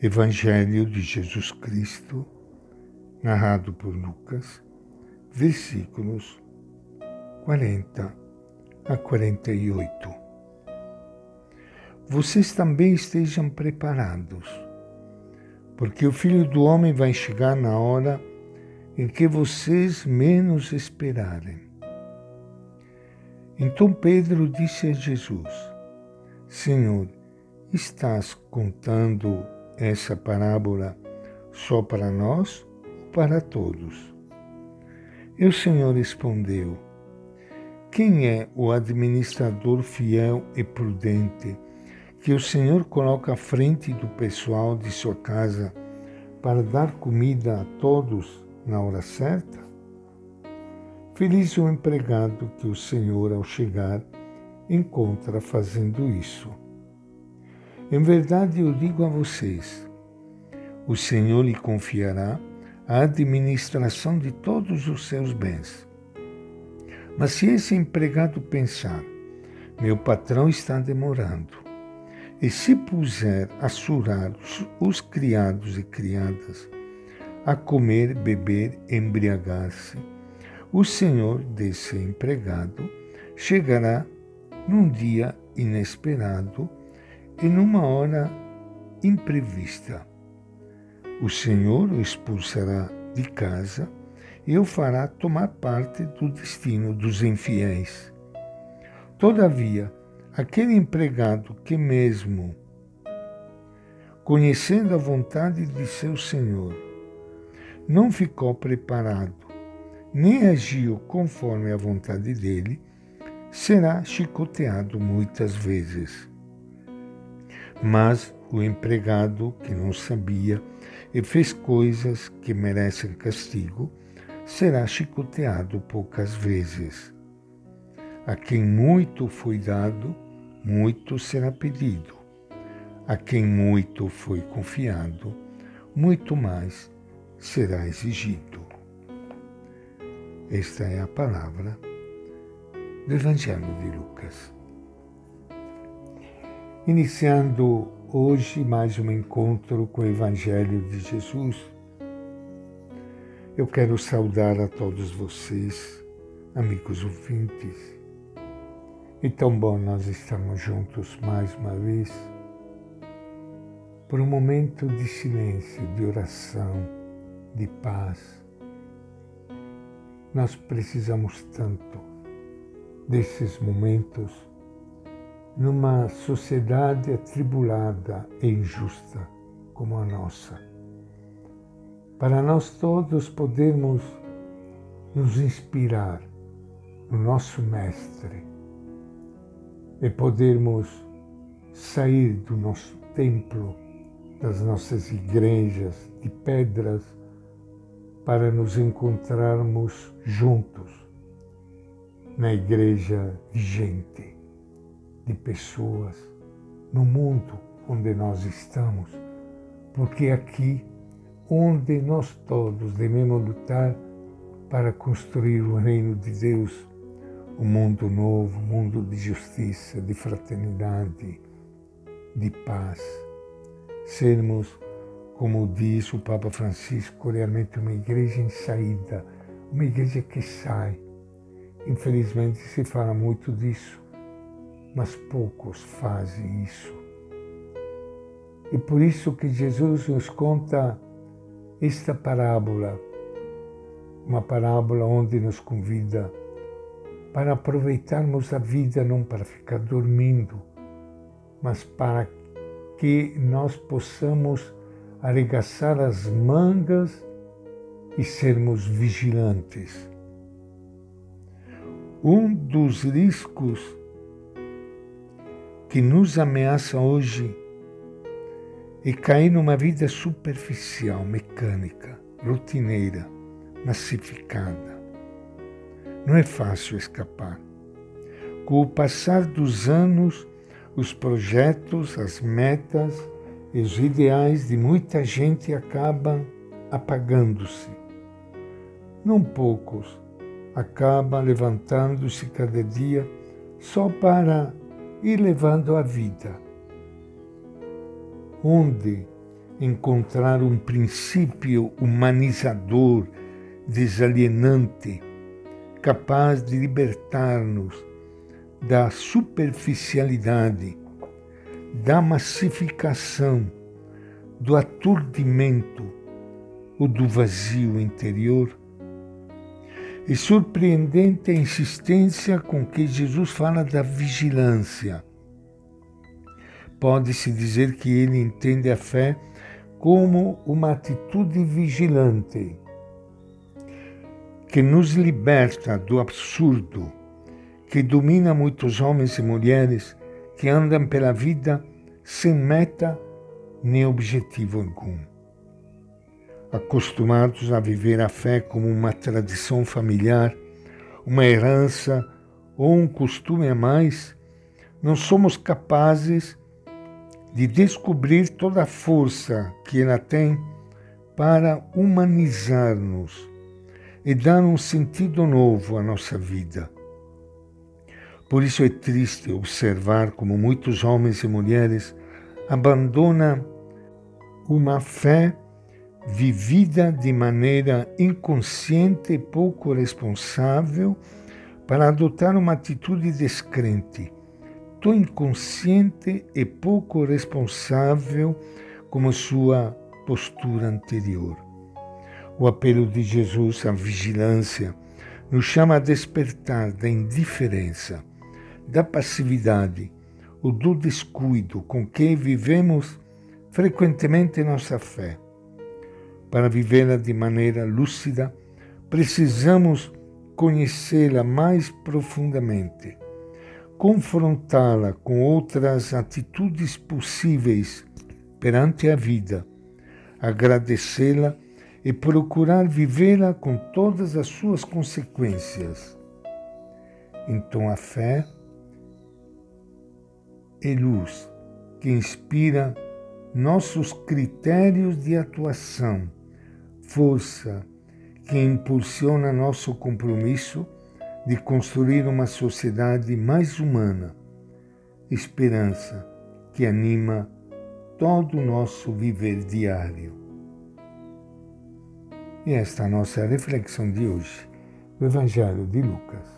Evangelho de Jesus Cristo, narrado por Lucas, versículos 40 a 48. Vocês também estejam preparados, porque o Filho do Homem vai chegar na hora em que vocês menos esperarem. Então Pedro disse a Jesus: Senhor, estás contando essa parábola só para nós ou para todos? E o Senhor respondeu: Quem é o administrador fiel e prudente que o Senhor coloca à frente do pessoal de sua casa para dar comida a todos na hora certa? Feliz o empregado que o Senhor, ao chegar, encontra fazendo isso. Em verdade eu digo a vocês: o Senhor lhe confiará a administração de todos os seus bens. Mas se esse empregado pensar, meu patrão está demorando, e se puser a surar os criados e criadas, a comer, beber, embriagar-se, o senhor desse empregado chegará num dia inesperado e numa hora imprevista. O Senhor o expulsará de casa e o fará tomar parte do destino dos infiéis. Todavia, aquele empregado que, mesmo conhecendo a vontade de seu Senhor, não ficou preparado, nem agiu conforme a vontade dele, será chicoteado muitas vezes. Mas o empregado que não sabia e fez coisas que merecem castigo, será chicoteado poucas vezes. A quem muito foi dado, muito será pedido. A quem muito foi confiado, muito mais será exigido. Esta é a palavra do Evangelho de Lucas. Iniciando hoje mais um encontro com o Evangelho de Jesus, eu quero saudar a todos vocês, amigos ouvintes. E tão bom nós estamos juntos mais uma vez por um momento de silêncio, de oração, de paz. Nós precisamos tanto desses momentos numa sociedade atribulada e injusta como a nossa. Para nós todos podermos nos inspirar no nosso Mestre e podermos sair do nosso templo, das nossas igrejas de pedras, para nos encontrarmos juntos na igreja vigente de pessoas no mundo onde nós estamos, porque aqui onde nós todos devemos lutar para construir o reino de Deus, um mundo novo, um mundo de justiça, de fraternidade, de paz. Sermos, como diz o Papa Francisco, realmente uma igreja em saída, uma igreja que sai. Infelizmente se fala muito disso, mas poucos fazem isso. E por isso que Jesus nos conta esta parábola, uma parábola onde nos convida para aproveitarmos a vida não para ficar dormindo, mas para que nós possamos arregaçar as mangas e sermos vigilantes. Um dos riscos que nos ameaça hoje é cair numa vida superficial, mecânica, rotineira, massificada. Não é fácil escapar. Com o passar dos anos, os projetos, as metas e os ideais de muita gente acabam apagando-se. Não poucos acabam levantando-se cada dia só para e levando a vida, onde encontrar um princípio humanizador, desalienante, capaz de libertar-nos da superficialidade, da massificação, do aturdimento ou do vazio interior. É surpreendente a insistência com que Jesus fala da vigilância. Pode-se dizer que ele entende a fé como uma atitude vigilante que nos liberta do absurdo que domina muitos homens e mulheres que andam pela vida sem meta nem objetivo algum. Acostumados a viver a fé como uma tradição familiar, uma herança ou um costume a mais, não somos capazes de descobrir toda a força que ela tem para humanizar-nos e dar um sentido novo à nossa vida. Por isso é triste observar como muitos homens e mulheres abandonam uma fé vivida de maneira inconsciente e pouco responsável para adotar uma atitude descrente, tão inconsciente e pouco responsável como sua postura anterior. O apelo de Jesus à vigilância nos chama a despertar da indiferença da passividade ou do descuido com que vivemos frequentemente nossa fé. Para vivê-la de maneira lúcida, precisamos conhecê-la mais profundamente, confrontá-la com outras atitudes possíveis perante a vida, agradecê-la e procurar vivê-la com todas as suas consequências. Então a fé e luz que inspira nossos critérios de atuação, força que impulsiona nosso compromisso de construir uma sociedade mais humana, esperança que anima todo o nosso viver diário. E esta é a nossa reflexão de hoje, do Evangelho de Lucas.